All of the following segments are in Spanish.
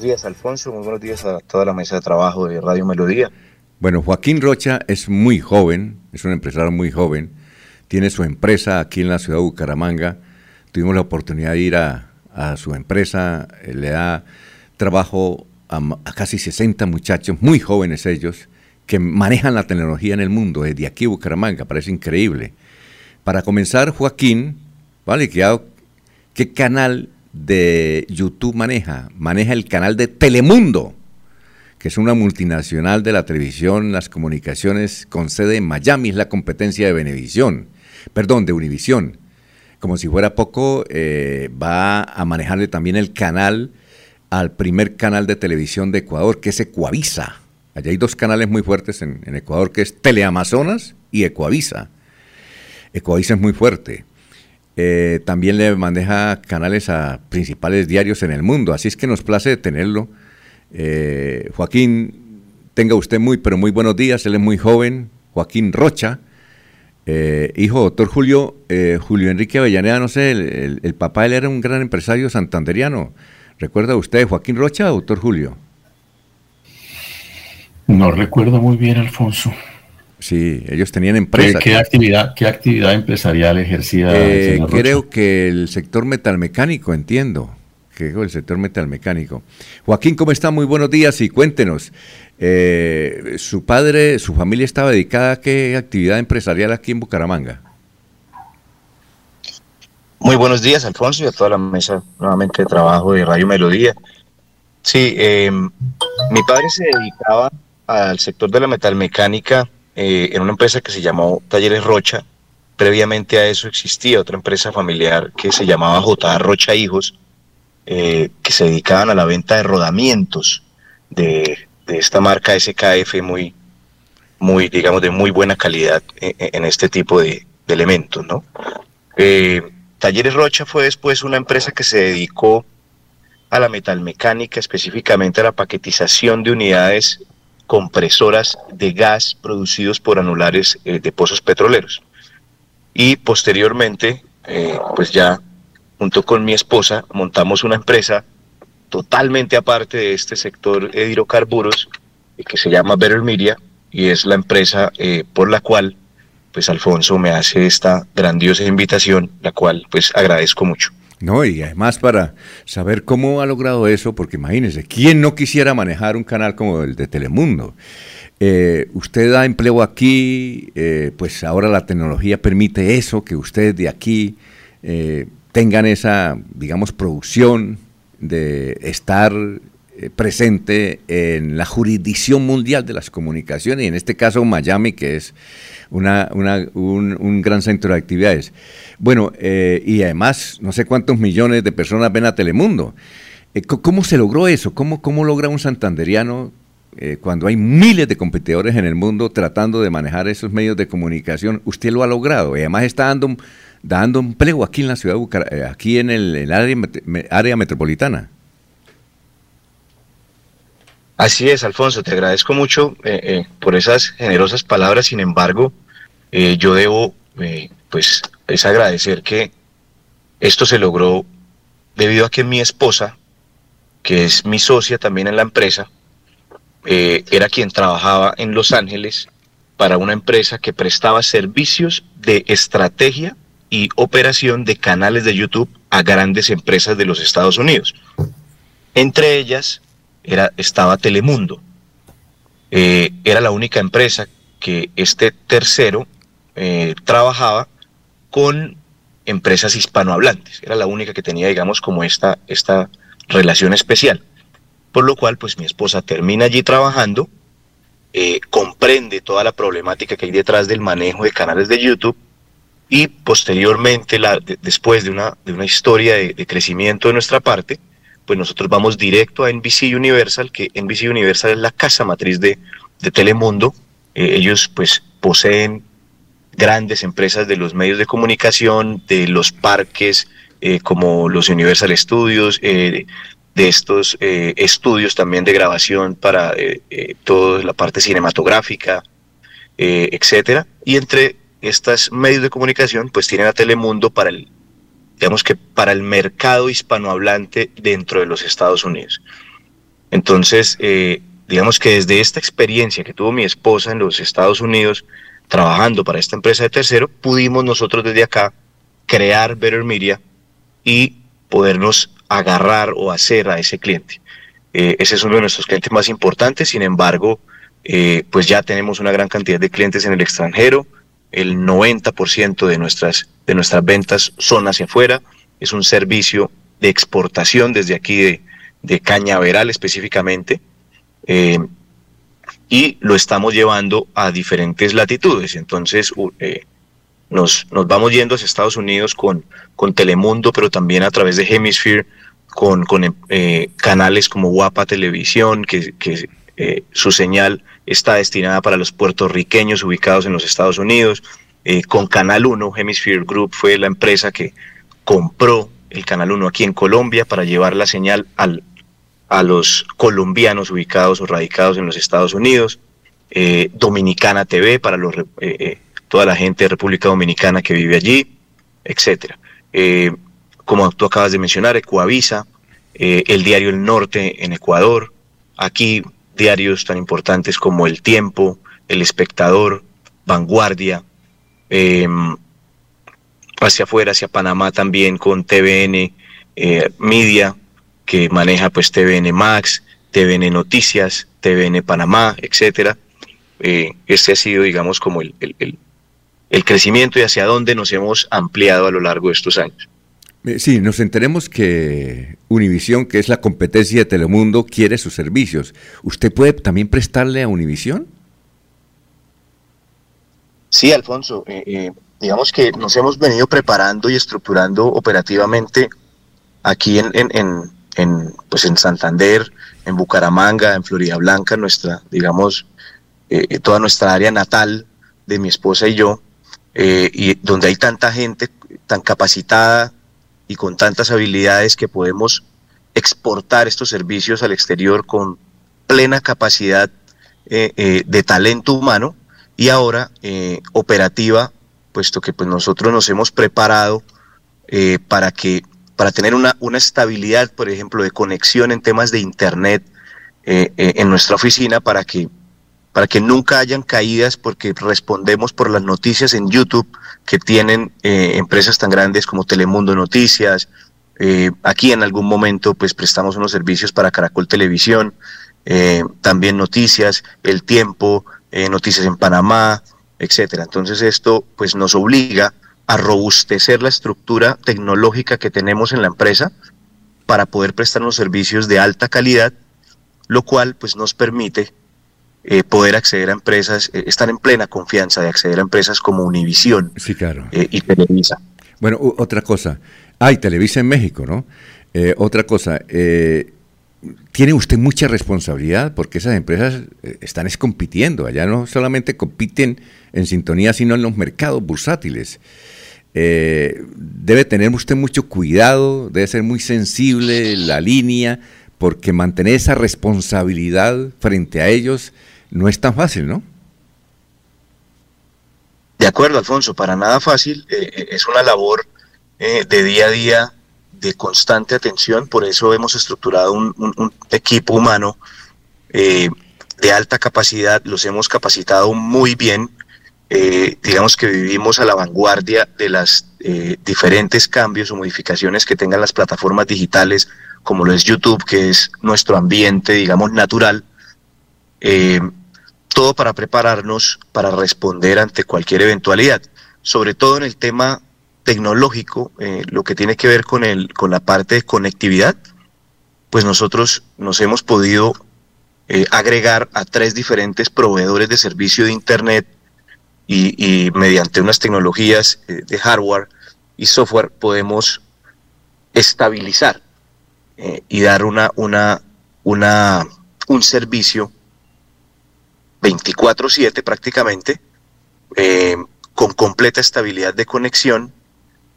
Buenos días, Alfonso. Muy buenos días a toda la mesa de trabajo de Radio Melodía. Bueno, Joaquín Rocha es muy joven, es un empresario muy joven. Tiene su empresa aquí en la ciudad de Bucaramanga. Tuvimos la oportunidad de ir a, su empresa. Eh, le da trabajo a, casi 60 muchachos, muy jóvenes ellos, que manejan la tecnología en el mundo desde aquí Bucaramanga. Parece increíble. Para comenzar, Joaquín, ¿vale? ¿Qué, qué canal de YouTube maneja? Maneja el canal de Telemundo, que es una multinacional de la televisión, las comunicaciones, con sede en Miami, es la competencia de Venevisión, perdón, de Univisión. Como si fuera poco, eh, va a manejarle también el canal al primer canal de televisión de Ecuador, que es Ecuavisa. Allá hay dos canales muy fuertes en, en Ecuador, que es Teleamazonas y Ecuavisa. Ecuavisa es muy fuerte. Eh, también le maneja canales a principales diarios en el mundo, así es que nos place tenerlo. Eh, Joaquín, tenga usted muy, pero muy buenos días, él es muy joven, Joaquín Rocha, eh, hijo doctor Julio, Julio Enrique Avellaneda, no sé, el, papá él era un gran empresario santanderiano. ¿Recuerda usted Joaquín Rocha, doctor Julio? No recuerdo muy bien, Alfonso. Sí, ellos tenían empresas. ¿Qué, actividad, qué actividad empresarial ejercía? Eh, creo que el sector metalmecánico, entiendo. Que el sector metalmecánico. Joaquín, ¿cómo está? Muy buenos días y cuéntenos. Eh, ¿Su padre, su familia estaba dedicada a qué actividad empresarial aquí en Bucaramanga? Muy buenos días, Alfonso, y a toda la mesa nuevamente de trabajo de Radio Melodía. Sí, eh, mi padre se dedicaba al sector de la metalmecánica eh, en una empresa que se llamó Talleres Rocha. Previamente a eso existía otra empresa familiar que se llamaba J. Rocha Hijos, eh, que se dedicaban a la venta de rodamientos de, esta marca SKF muy, muy, digamos, de muy buena calidad en, este tipo de, elementos, ¿no? Eh, Talleres Rocha fue después una empresa que se dedicó a la metalmecánica, específicamente a la paquetización de unidades compresoras de gas producidos por anulares eh, de pozos petroleros. Y posteriormente, eh, pues ya junto con mi esposa montamos una empresa totalmente aparte de este sector de hidrocarburos eh, que se llama Better Media y es la empresa por la cual pues Alfonso me hace esta grandiosa invitación, la cual pues agradezco mucho. No, y además para saber cómo ha logrado eso, porque imagínese, ¿quién no quisiera manejar un canal como el de Telemundo? Eh, usted da empleo aquí, eh, pues ahora la tecnología permite eso, que ustedes de aquí eh, tengan esa, digamos, producción de estar presente en la jurisdicción mundial de las comunicaciones, y en este caso Miami, que es una, un, un gran centro de actividades. Bueno, eh, y además, no sé cuántos millones de personas ven a Telemundo. Eh, ¿Cómo se logró eso? ¿Cómo, cómo logra un santanderiano, eh, cuando hay miles de competidores en el mundo tratando de manejar esos medios de comunicación? Usted lo ha logrado y además está dando, dando empleo aquí en la ciudad de aquí en el, área, área metropolitana. Así es, Alfonso, te agradezco mucho por esas generosas palabras. Sin embargo, yo debo pues es agradecer que esto se logró debido a que mi esposa, que es mi socia también en la empresa, eh, era quien trabajaba en Los Ángeles para una empresa que prestaba servicios de estrategia y operación de canales de YouTube a grandes empresas de los Estados Unidos. Entre ellas era, estaba Telemundo. Eh, era la única empresa que este tercero eh, trabajaba con empresas hispanohablantes. Era la única que tenía, digamos, como esta, esta relación especial. Por lo cual, pues mi esposa termina allí trabajando, eh, comprende toda la problemática que hay detrás del manejo de canales de YouTube y posteriormente, la, después de una, de una historia de, crecimiento de nuestra parte, pues nosotros vamos directo a NBC Universal, que NBC Universal es la casa matriz de, de Telemundo. Eh, ellos pues poseen grandes empresas de los medios de comunicación, de los parques eh, como los Universal Studios, eh, de estos eh, estudios también de grabación para toda la parte cinematográfica, etcétera. Y entre estos medios de comunicación, pues tienen a Telemundo para el, digamos que para el mercado hispanohablante dentro de los Estados Unidos. Entonces, digamos que desde esta experiencia que tuvo mi esposa en los Estados Unidos, trabajando para esta empresa de tercero, pudimos nosotros desde acá crear Better Media y podernos agarrar o hacer a ese cliente. Eh, ese es uno de nuestros clientes más importantes, sin embargo, eh, pues ya tenemos una gran cantidad de clientes en el extranjero, el 90% de nuestras, de nuestras ventas son hacia afuera, es un servicio de exportación desde aquí de, de Cañaveral específicamente, eh, y lo estamos llevando a diferentes latitudes. Entonces, eh, nos, nos, vamos yendo hacia Estados Unidos con, con Telemundo, pero también a través de Hemisphere, con, con eh, canales como Guapa Televisión, que, que su señal está destinada para los puertorriqueños ubicados en los Estados Unidos. con Canal 1, Hemisphere Group fue la empresa que compró el Canal 1 aquí en Colombia para llevar la señal al, a los colombianos ubicados o radicados en los Estados Unidos, eh, Dominicana TV para los, eh, eh, toda la gente de República Dominicana que vive allí, etcétera. como tú acabas de mencionar, Ecuavisa, el diario El Norte en Ecuador, aquí diarios tan importantes como El Tiempo, El Espectador, Vanguardia, hacia afuera, hacia Panamá también con TVN, Media, que maneja pues TVN Max, TVN Noticias, TVN Panamá, etcétera. Eh, este ha sido, digamos, como el, el, crecimiento y hacia dónde nos hemos ampliado a lo largo de estos años. Eh, sí, nos enteremos que Univisión, que es la competencia de Telemundo, quiere sus servicios. ¿Usted puede también prestarle a Univisión? Sí, Alfonso. Eh, digamos que nos hemos venido preparando y estructurando operativamente aquí en, en, pues en Santander, en Bucaramanga, en Florida Blanca, nuestra, digamos, eh, toda nuestra área natal de mi esposa y yo, eh, y donde hay tanta gente tan capacitada y con tantas habilidades que podemos exportar estos servicios al exterior con plena capacidad eh, de talento humano y ahora operativa, puesto que pues nosotros nos hemos preparado para que para tener una, una estabilidad, por ejemplo, de conexión en temas de Internet eh, eh, en nuestra oficina para que, para que nunca hayan caídas porque respondemos por las noticias en YouTube que tienen eh, empresas tan grandes como Telemundo Noticias. aquí en algún momento pues prestamos unos servicios para Caracol Televisión, también noticias, El Tiempo, noticias en Panamá, etcétera. Entonces esto pues nos obliga a robustecer la estructura tecnológica que tenemos en la empresa para poder prestar unos servicios de alta calidad, lo cual pues nos permite eh, poder acceder a empresas, eh, estar en plena confianza de acceder a empresas como Univisión sí, claro. Eh, y Televisa. Bueno, otra cosa, hay Televisa en México, ¿no? otra cosa, tiene usted mucha responsabilidad porque esas empresas están es compitiendo, allá no solamente compiten en sintonía, sino en los mercados bursátiles. Eh, debe tener usted mucho cuidado, debe ser muy sensible la línea, porque mantener esa responsabilidad frente a ellos no es tan fácil, ¿no? De acuerdo, Alfonso, para nada fácil, eh, eh, es una labor de día a día, de constante atención, por eso hemos estructurado un equipo humano de alta capacidad, los hemos capacitado muy bien, eh, digamos que vivimos a la vanguardia de las eh, diferentes cambios o modificaciones que tengan las plataformas digitales, como lo es YouTube, que es nuestro ambiente, digamos, natural. Eh, todo para prepararnos para responder ante cualquier eventualidad, sobre todo en el tema tecnológico, lo que tiene que ver con, el, con la parte de conectividad, pues nosotros nos hemos podido agregar a tres diferentes proveedores de servicio de Internet y, mediante unas tecnologías eh, de hardware y software podemos estabilizar eh, y dar una, una, una, un servicio 24/7 prácticamente, eh, con completa estabilidad de conexión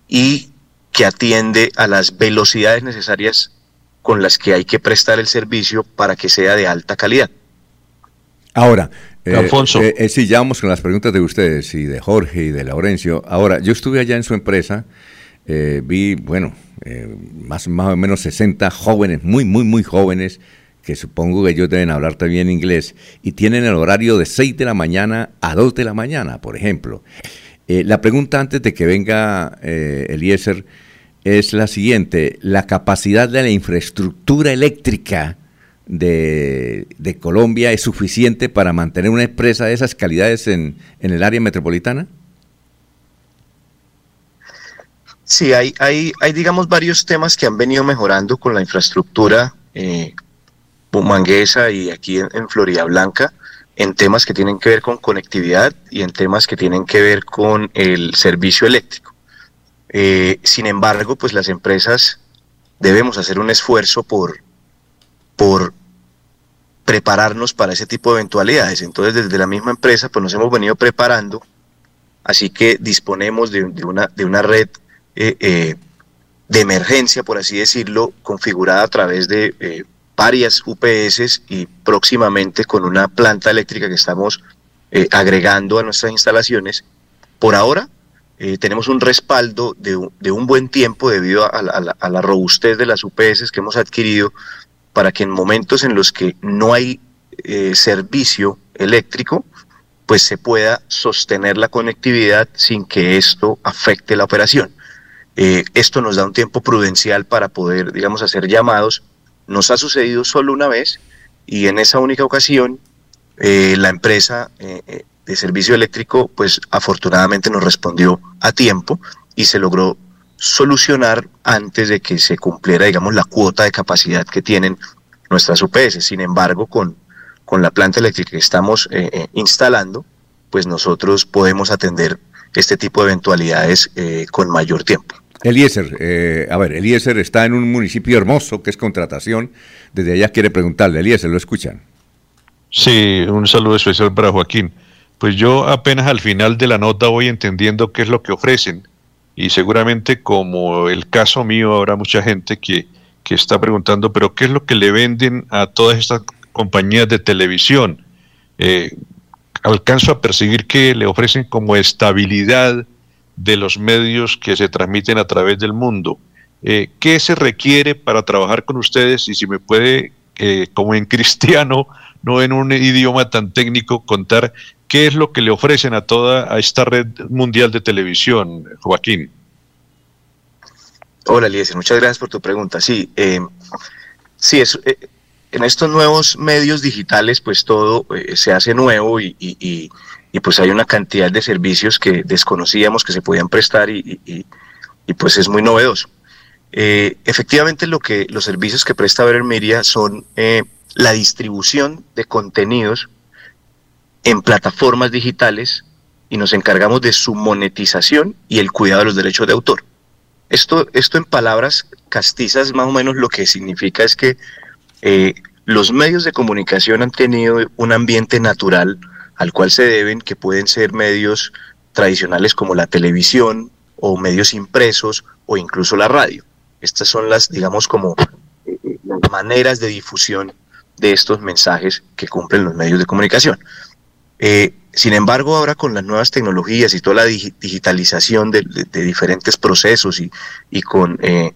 y que atiende a las velocidades necesarias con las que hay que prestar el servicio para que sea de alta calidad. Ahora, eh, Alfonso. Eh, eh, sí, ya vamos con las preguntas de ustedes y de Jorge y de Laurencio. Ahora, yo estuve allá en su empresa, vi, bueno, más, más o menos 60 jóvenes, muy, muy, muy jóvenes, que supongo que ellos deben hablar también inglés, y tienen el horario de 6 de la mañana a 2 de la mañana, por ejemplo. Eh, la pregunta antes de que venga eh, Eliezer es la siguiente, la capacidad de la infraestructura eléctrica de, Colombia es suficiente para mantener una empresa de esas calidades en, el área metropolitana? Sí, hay, hay, digamos, varios temas que han venido mejorando con la infraestructura eh, bumanguesa y aquí en, Florida Blanca, en temas que tienen que ver con conectividad y en temas que tienen que ver con el servicio eléctrico. Eh, sin embargo, pues las empresas debemos hacer un esfuerzo por, por prepararnos para ese tipo de eventualidades. Entonces, desde la misma empresa, pues nos hemos venido preparando, así que disponemos de, una, de una red eh, eh, de emergencia, por así decirlo, configurada a través de eh, varias UPS y próximamente con una planta eléctrica que estamos agregando a nuestras instalaciones. Por ahora, tenemos un respaldo de, un buen tiempo debido a, a la robustez de las UPS que hemos adquirido para que en momentos en los que no hay eh, servicio eléctrico, pues se pueda sostener la conectividad sin que esto afecte la operación. Eh, esto nos da un tiempo prudencial para poder, digamos, hacer llamados. Nos ha sucedido solo una vez y en esa única ocasión eh, la empresa de servicio eléctrico, pues afortunadamente nos respondió a tiempo y se logró solucionar antes de que se cumpliera, digamos, la cuota de capacidad que tienen nuestras UPS. Sin embargo, con, con la planta eléctrica que estamos eh, eh, instalando, pues nosotros podemos atender este tipo de eventualidades eh, con mayor tiempo. Eliezer, a ver, Eliezer está en un municipio hermoso que es contratación. Desde allá quiere preguntarle, Eliezer, ¿lo escuchan? Sí, un saludo especial para Joaquín. Pues yo apenas al final de la nota voy entendiendo qué es lo que ofrecen y seguramente como el caso mío habrá mucha gente que, está preguntando, pero ¿qué es lo que le venden a todas estas compañías de televisión? Eh, alcanzo a percibir que le ofrecen como estabilidad de los medios que se transmiten a través del mundo. Eh, ¿Qué se requiere para trabajar con ustedes? Y si me puede, eh, como en cristiano, no en un idioma tan técnico, contar ¿Qué es lo que le ofrecen a toda a esta red mundial de televisión, Joaquín? Hola, Eliezer, muchas gracias por tu pregunta. Sí, eh, sí, es, eh, en estos nuevos medios digitales, pues todo eh, se hace nuevo y, y, pues hay una cantidad de servicios que desconocíamos que se podían prestar y, pues es muy novedoso. efectivamente, lo que los servicios que presta Media son la distribución de contenidos en plataformas digitales y nos encargamos de su monetización y el cuidado de los derechos de autor. Esto, esto en palabras castizas más o menos lo que significa es que eh, los medios de comunicación han tenido un ambiente natural al cual se deben, que pueden ser medios tradicionales como la televisión o medios impresos o incluso la radio. Estas son las, digamos, como eh, maneras de difusión de estos mensajes que cumplen los medios de comunicación. Eh, sin embargo, ahora con las nuevas tecnologías y toda la digitalización de, diferentes procesos y, con, eh,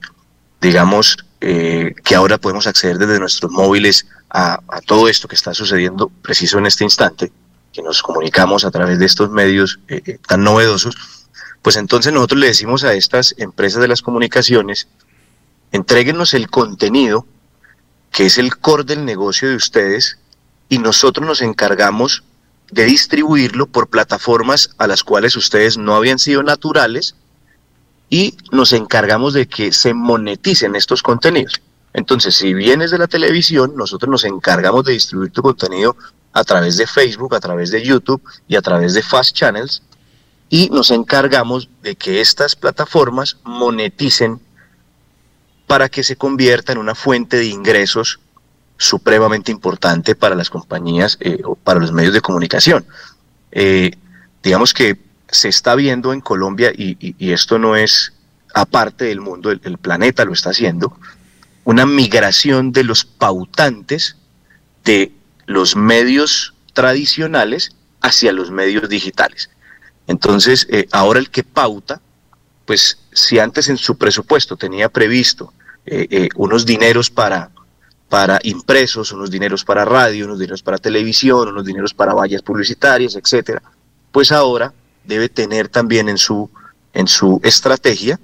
digamos, eh, que ahora podemos acceder desde nuestros móviles a, todo esto que está sucediendo preciso en este instante, que nos comunicamos a través de estos medios tan novedosos, pues entonces nosotros le decimos a estas empresas de las comunicaciones, entreguenos el contenido que es el core del negocio de ustedes y nosotros nos encargamos de distribuirlo por plataformas a las cuales ustedes no habían sido naturales y nos encargamos de que se moneticen estos contenidos. Entonces, si vienes de la televisión, nosotros nos encargamos de distribuir tu contenido a través de Facebook, a través de YouTube y a través de Fast Channels y nos encargamos de que estas plataformas moneticen para que se convierta en una fuente de ingresos supremamente importante para las compañías eh, o para los medios de comunicación. Eh, digamos que se está viendo en Colombia, y, esto no es aparte del mundo, el, planeta lo está haciendo, una migración de los pautantes de los medios tradicionales hacia los medios digitales. Entonces, eh, ahora el que pauta, pues si antes en su presupuesto tenía previsto unos dineros para para impresos, unos dineros para radio, unos dineros para televisión, unos dineros para vallas publicitarias, etcétera, pues ahora debe tener también en su, en su estrategia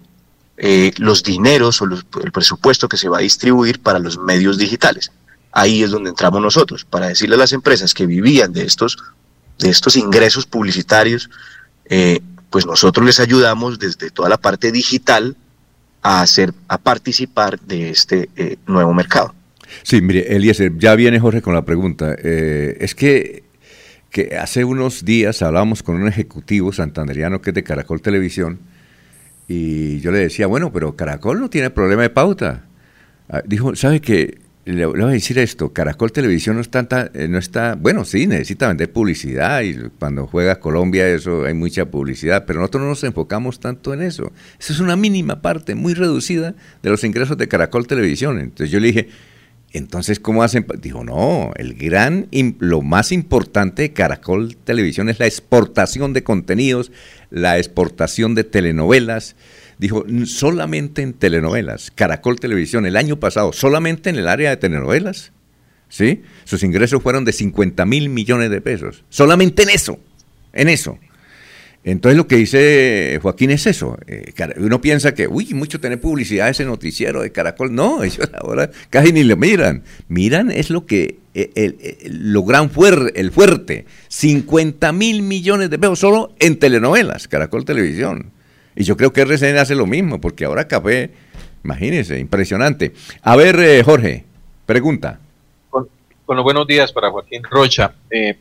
eh, los dineros o el presupuesto que se va a distribuir para los medios digitales. Ahí es donde entramos nosotros, para decirle a las empresas que vivían de estos, de estos ingresos publicitarios, eh, pues nosotros les ayudamos desde toda la parte digital a hacer, a participar de este eh, nuevo mercado. Sí, mire, Eliezer, ya viene Jorge con la pregunta. Eh, es que, que hace unos días hablábamos con un ejecutivo santanderiano que es de Caracol Televisión y yo le decía, bueno, pero Caracol no tiene problema de pauta. Ah, dijo, ¿sabe qué? Le, voy a decir esto, Caracol Televisión no está, eh, no está, bueno, sí, necesita vender publicidad y cuando juega Colombia eso hay mucha publicidad, pero nosotros no nos enfocamos tanto en eso. Eso es una mínima parte, muy reducida de los ingresos de Caracol Televisión. Entonces yo le dije, entonces, ¿cómo hacen? Dijo, no, el gran, lo más importante de Caracol Televisión es la exportación de contenidos, la exportación de telenovelas. Dijo, solamente en telenovelas, Caracol Televisión, el año pasado, solamente en el área de telenovelas, ¿sí? Sus ingresos fueron de 50 mil millones de pesos, solamente en eso, en eso. Entonces lo que dice Joaquín es eso. Eh, uno piensa que, uy, mucho tener publicidad ese noticiero de Caracol. No, ellos ahora casi ni lo miran. Miran es lo que, eh, el, eh, lo gran el fuerte. 50 mil millones de pesos solo en telenovelas, Caracol Televisión. Y yo creo que RCN hace lo mismo, porque ahora Café, imagínense, impresionante. A ver, Jorge, pregunta. Los buenos días para Joaquín Rocha. Eh,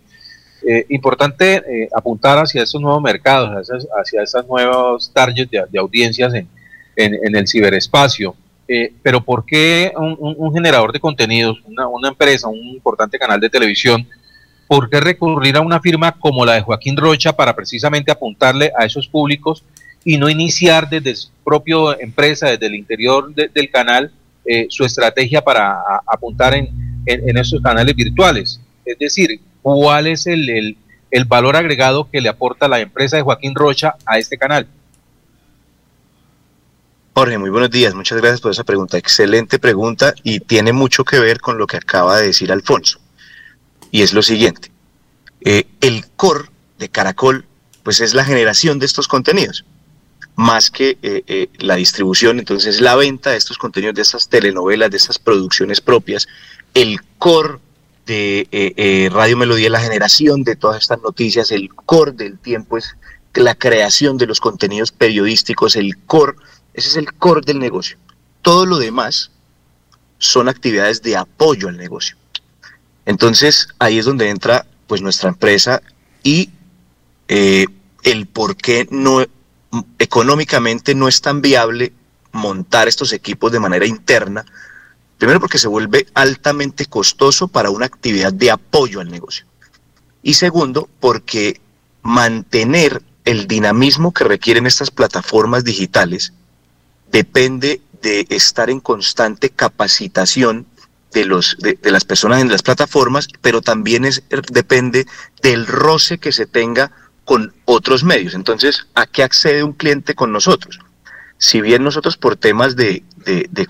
importante eh, apuntar hacia esos nuevos mercados, hacia, esos nuevos targets de, audiencias en, el ciberespacio. Eh, pero ¿por qué un, generador de contenidos, una, empresa, un importante canal de televisión, por qué recurrir a una firma como la de Joaquín Rocha para precisamente apuntarle a esos públicos y no iniciar desde su propia empresa, desde el interior del canal, su estrategia para apuntar en, en esos canales virtuales? Es decir, cuál es el, valor agregado que le aporta la empresa de Joaquín Rocha a este canal. Jorge, muy buenos días. Muchas gracias por esa pregunta. Excelente pregunta y tiene mucho que ver con lo que acaba de decir Alfonso. Y es lo siguiente. Eh, el core de Caracol, pues es la generación de estos contenidos, más que eh, eh, la distribución. Entonces, la venta de estos contenidos, de estas telenovelas, de estas producciones propias, el core de eh, eh, Radio Melodía, la generación de todas estas noticias, el core del tiempo es la creación de los contenidos periodísticos, el core, ese es el core del negocio. Todo lo demás son actividades de apoyo al negocio. Entonces ahí es donde entra pues nuestra empresa y eh, el por qué no económicamente no es tan viable montar estos equipos de manera interna Primero porque se vuelve altamente costoso para una actividad de apoyo al negocio. Y segundo, porque mantener el dinamismo que requieren estas plataformas digitales depende de estar en constante capacitación de, los, de, las personas en las plataformas, pero también es, depende del roce que se tenga con otros medios. Entonces, ¿a qué accede un cliente con nosotros? Si bien nosotros por temas de, de,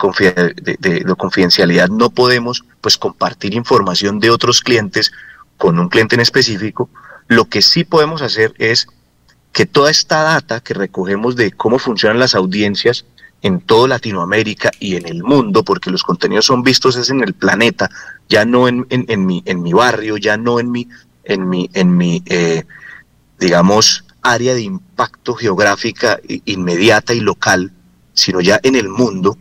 confidencialidad no podemos pues compartir información de otros clientes con un cliente en específico, lo que sí podemos hacer es que toda esta data que recogemos de cómo funcionan las audiencias en toda Latinoamérica y en el mundo, porque los contenidos son vistos es en el planeta, ya no en, en, mi, en mi barrio, ya no en mi, en mi, en mi eh, digamos, área de impacto geográfica inmediata y local, sino ya en el mundo,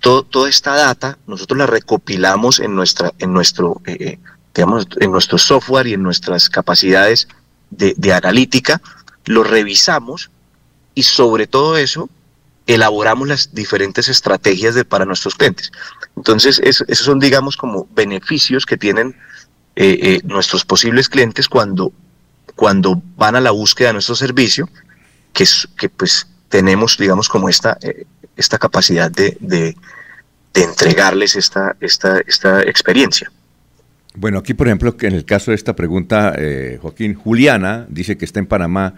toda esta data nosotros la recopilamos en, nuestra, en, nuestro, eh, eh, digamos, en nuestro software y en nuestras capacidades de, analítica, lo revisamos y sobre todo eso elaboramos las diferentes estrategias de, para nuestros clientes. Entonces, esos son, digamos, como beneficios que tienen eh, nuestros posibles clientes cuando, cuando van a la búsqueda de nuestro servicio, que, que pues tenemos, digamos, como esta, eh, esta capacidad de, de, entregarles esta, esta, esta experiencia. Bueno, aquí por ejemplo, en el caso de esta pregunta, eh, Joaquín, Juliana dice que está en Panamá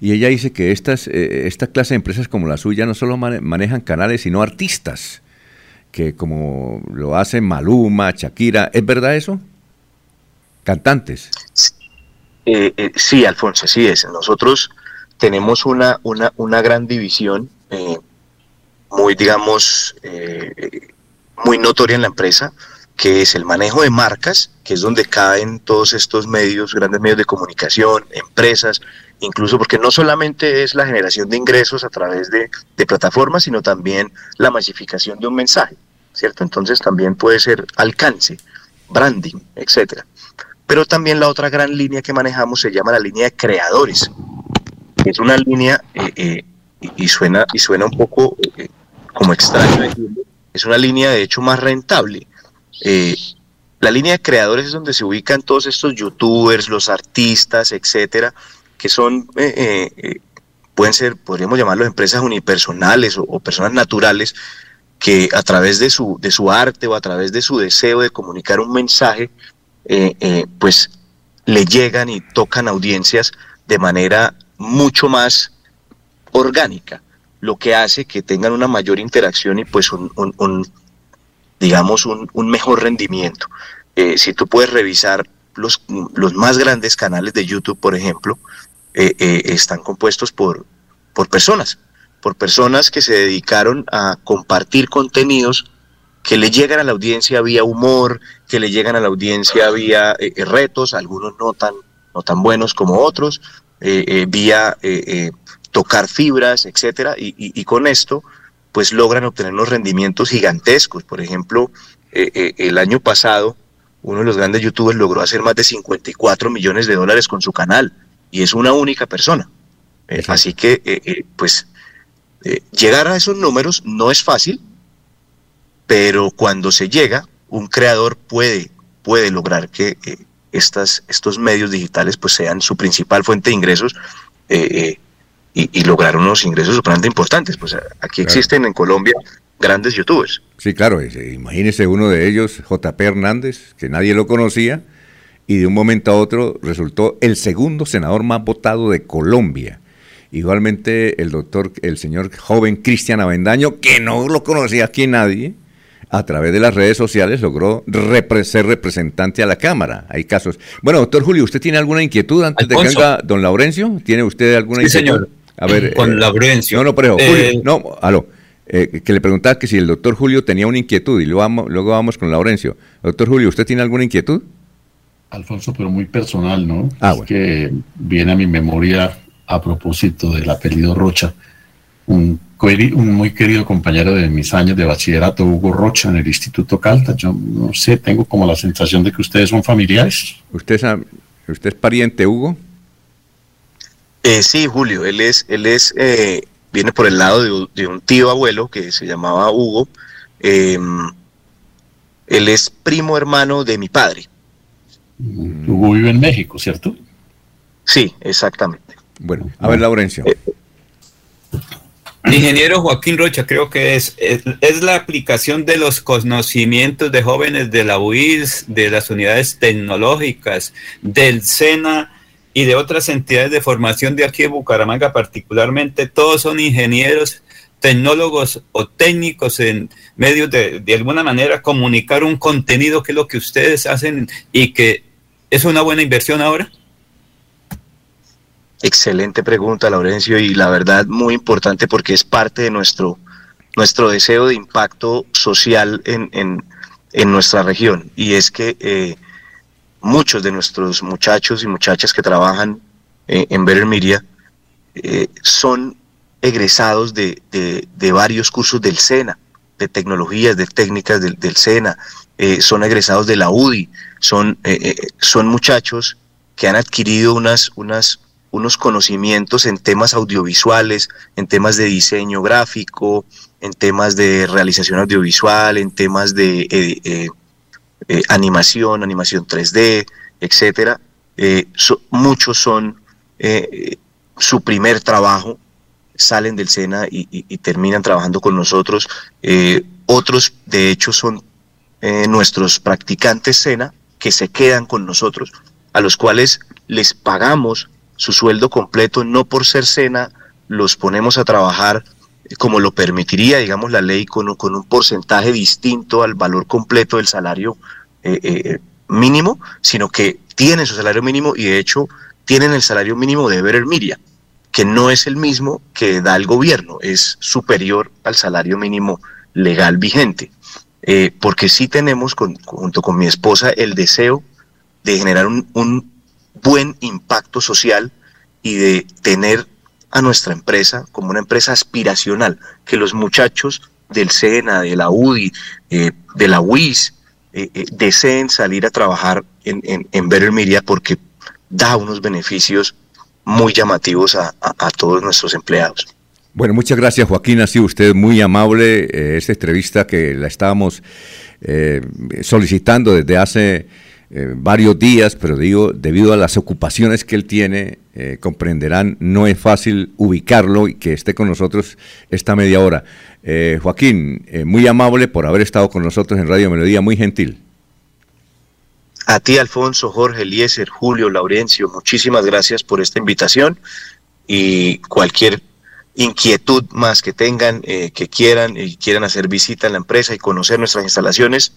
y ella dice que estas, eh, esta clase de empresas como la suya no solo manejan canales, sino artistas que como lo hacen Maluma, Shakira, ¿es verdad eso? Cantantes. Eh, eh, sí, Alfonso, así es. Nosotros tenemos una, una, una gran división eh, muy, digamos, muy notoria en la empresa, que es el manejo de marcas, que es donde caen todos estos medios, grandes medios de comunicación, empresas, incluso porque no solamente es la generación de ingresos a través de, de plataformas, sino también la masificación de un mensaje. ¿cierto? Entonces también puede ser alcance, branding, etcétera. Pero también la otra gran línea que manejamos se llama la línea de creadores. Es una línea, eh, eh, y, suena, y suena un poco eh, como extraño es una línea de hecho más rentable. la línea de creadores es donde se ubican todos estos youtubers, los artistas, etcétera, que son, pueden ser, podríamos llamarlos empresas unipersonales o personas naturales, que a través de su, de su arte o a través de su deseo de comunicar un mensaje, pues le llegan y tocan audiencias de manera mucho más orgánica, lo que hace que tengan una mayor interacción y pues un, digamos, un, mejor rendimiento. Eh, si tú puedes revisar los, los más grandes canales de YouTube, por ejemplo, están compuestos por, por personas por personas que se dedicaron a compartir contenidos que le llegan a la audiencia vía humor, que le llegan a la audiencia vía eh, eh, retos, algunos no tan, no tan buenos como otros, eh, vía tocar fibras, etcétera, y, con esto pues logran obtener unos rendimientos gigantescos. Por ejemplo, el año pasado uno de los grandes youtubers logró hacer más de 54 millones de dólares con su canal y es una única persona. así que pues eh, llegar a esos números no es fácil, pero cuando se llega, un creador puede, puede lograr que eh, estas, estos medios digitales pues sean su principal fuente de ingresos eh, y, lograr unos ingresos bastante importantes. Pues aquí existen en Colombia grandes youtubers. Sí, claro, imagínese uno de ellos, JP Hernández, que nadie lo conocía, y de un momento a otro resultó el segundo senador más votado de Colombia. Igualmente el doctor, el señor joven Cristian Avendaño, que no lo conocía aquí nadie, a través de las redes sociales logró ser representante a la Cámara. Hay casos. Bueno, doctor Julio, ¿usted tiene alguna inquietud antes de que venga don Laurencio? ¿Tiene usted alguna sí, señor. A ver, con eh, Laurencio. No, no, pero Julio, eh, no, aló. Eh, que le preguntaba que si el doctor Julio tenía una inquietud y luego vamos, luego vamos con Laurencio. Doctor Julio, ¿usted tiene alguna inquietud? Alfonso, pero muy personal, ¿no? Ah, es que viene a mi memoria a propósito del apellido Rocha, un, un, muy querido compañero de mis años de bachillerato, Hugo Rocha, en el Instituto Calta. Yo no sé, tengo como la sensación de que ustedes son familiares. ¿Usted es, usted es pariente, Hugo? Eh, sí, Julio, él es, él es, eh, viene por el lado de, un tío abuelo que se llamaba Hugo. Em, él es primo hermano de mi padre. Hugo vive en México, ¿cierto? Sí, exactamente. Bueno, a ver, Laurencio. Ingeniero Joaquín Rocha, creo que es, es, la aplicación de los conocimientos de jóvenes de la UIS, de las unidades tecnológicas, del SENA y de otras entidades de formación de aquí de Bucaramanga particularmente. Todos son ingenieros, tecnólogos o técnicos en medios de, de alguna manera, comunicar un contenido que es lo que ustedes hacen y que es una buena inversión ahora. Excelente pregunta, Laurencio, y la verdad muy importante porque es parte de nuestro, nuestro deseo de impacto social en, en, nuestra región. Y es que eh, muchos de nuestros muchachos y muchachas que trabajan eh, en Better eh, son egresados de, de, varios cursos del SENA, de tecnologías, de técnicas del, del SENA, son egresados de la UDI, son, son muchachos que han adquirido unas, unas, unos conocimientos en temas audiovisuales, en temas de diseño gráfico, en temas de realización audiovisual, en temas de eh, eh, eh, animación, animación 3D, etcétera. muchos son su primer trabajo, salen del SENA y, terminan trabajando con nosotros. otros, de hecho, son nuestros practicantes SENA que se quedan con nosotros, a los cuales les pagamos su sueldo completo, no por ser cena, los ponemos a trabajar como lo permitiría, digamos, la ley con, con un porcentaje distinto al valor completo del salario eh, eh, mínimo, sino que tienen su salario mínimo y de hecho tienen el salario mínimo de Ever Miria, que no es el mismo que da el gobierno, es superior al salario mínimo legal vigente. Eh, porque sí tenemos, junto con mi esposa, el deseo de generar un buen impacto social y de tener a nuestra empresa como una empresa aspiracional, que los muchachos del SENA, de la UDI, eh, de la UIS, eh, eh, deseen salir a trabajar en, en, en porque da unos beneficios muy llamativos a, todos nuestros empleados. Bueno, muchas gracias Joaquín, ha sido usted muy amable. esta entrevista que la estábamos solicitando desde hace eh, varios días, pero digo, debido a las ocupaciones que él tiene, eh, comprenderán, no es fácil ubicarlo y que esté con nosotros esta media hora. Eh, Joaquín, muy amable por haber estado con nosotros en Radio Melodía, muy gentil. A ti, Alfonso, Jorge, Eliezer, Julio, Laurencio, muchísimas gracias por esta invitación y cualquier inquietud más que tengan, que quieran y quieran hacer visita en la empresa y conocer nuestras instalaciones,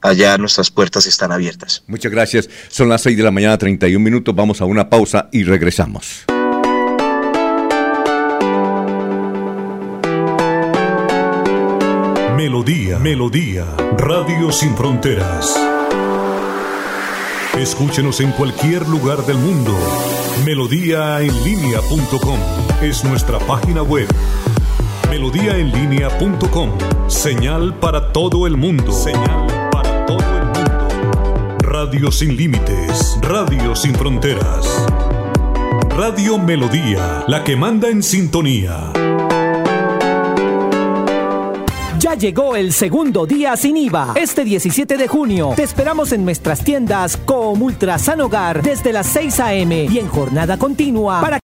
allá nuestras puertas están abiertas. Muchas gracias. Son las 6 de la mañana, 31 minutos. Vamos a una pausa y regresamos. Melodía, Melodía, Radio Sin Fronteras. Escúchenos en cualquier lugar del mundo. Melodíaenlínea.com es nuestra página web. Melodíaenlínea.com. Señal para todo el mundo. Señal Radio sin límites, Radio sin fronteras. Radio Melodía, la que manda en sintonía. Ya llegó el segundo día sin IVA. Este 17 de junio te esperamos en nuestras tiendas como Ultrasan Hogar desde las 6 a.m. y en jornada continua para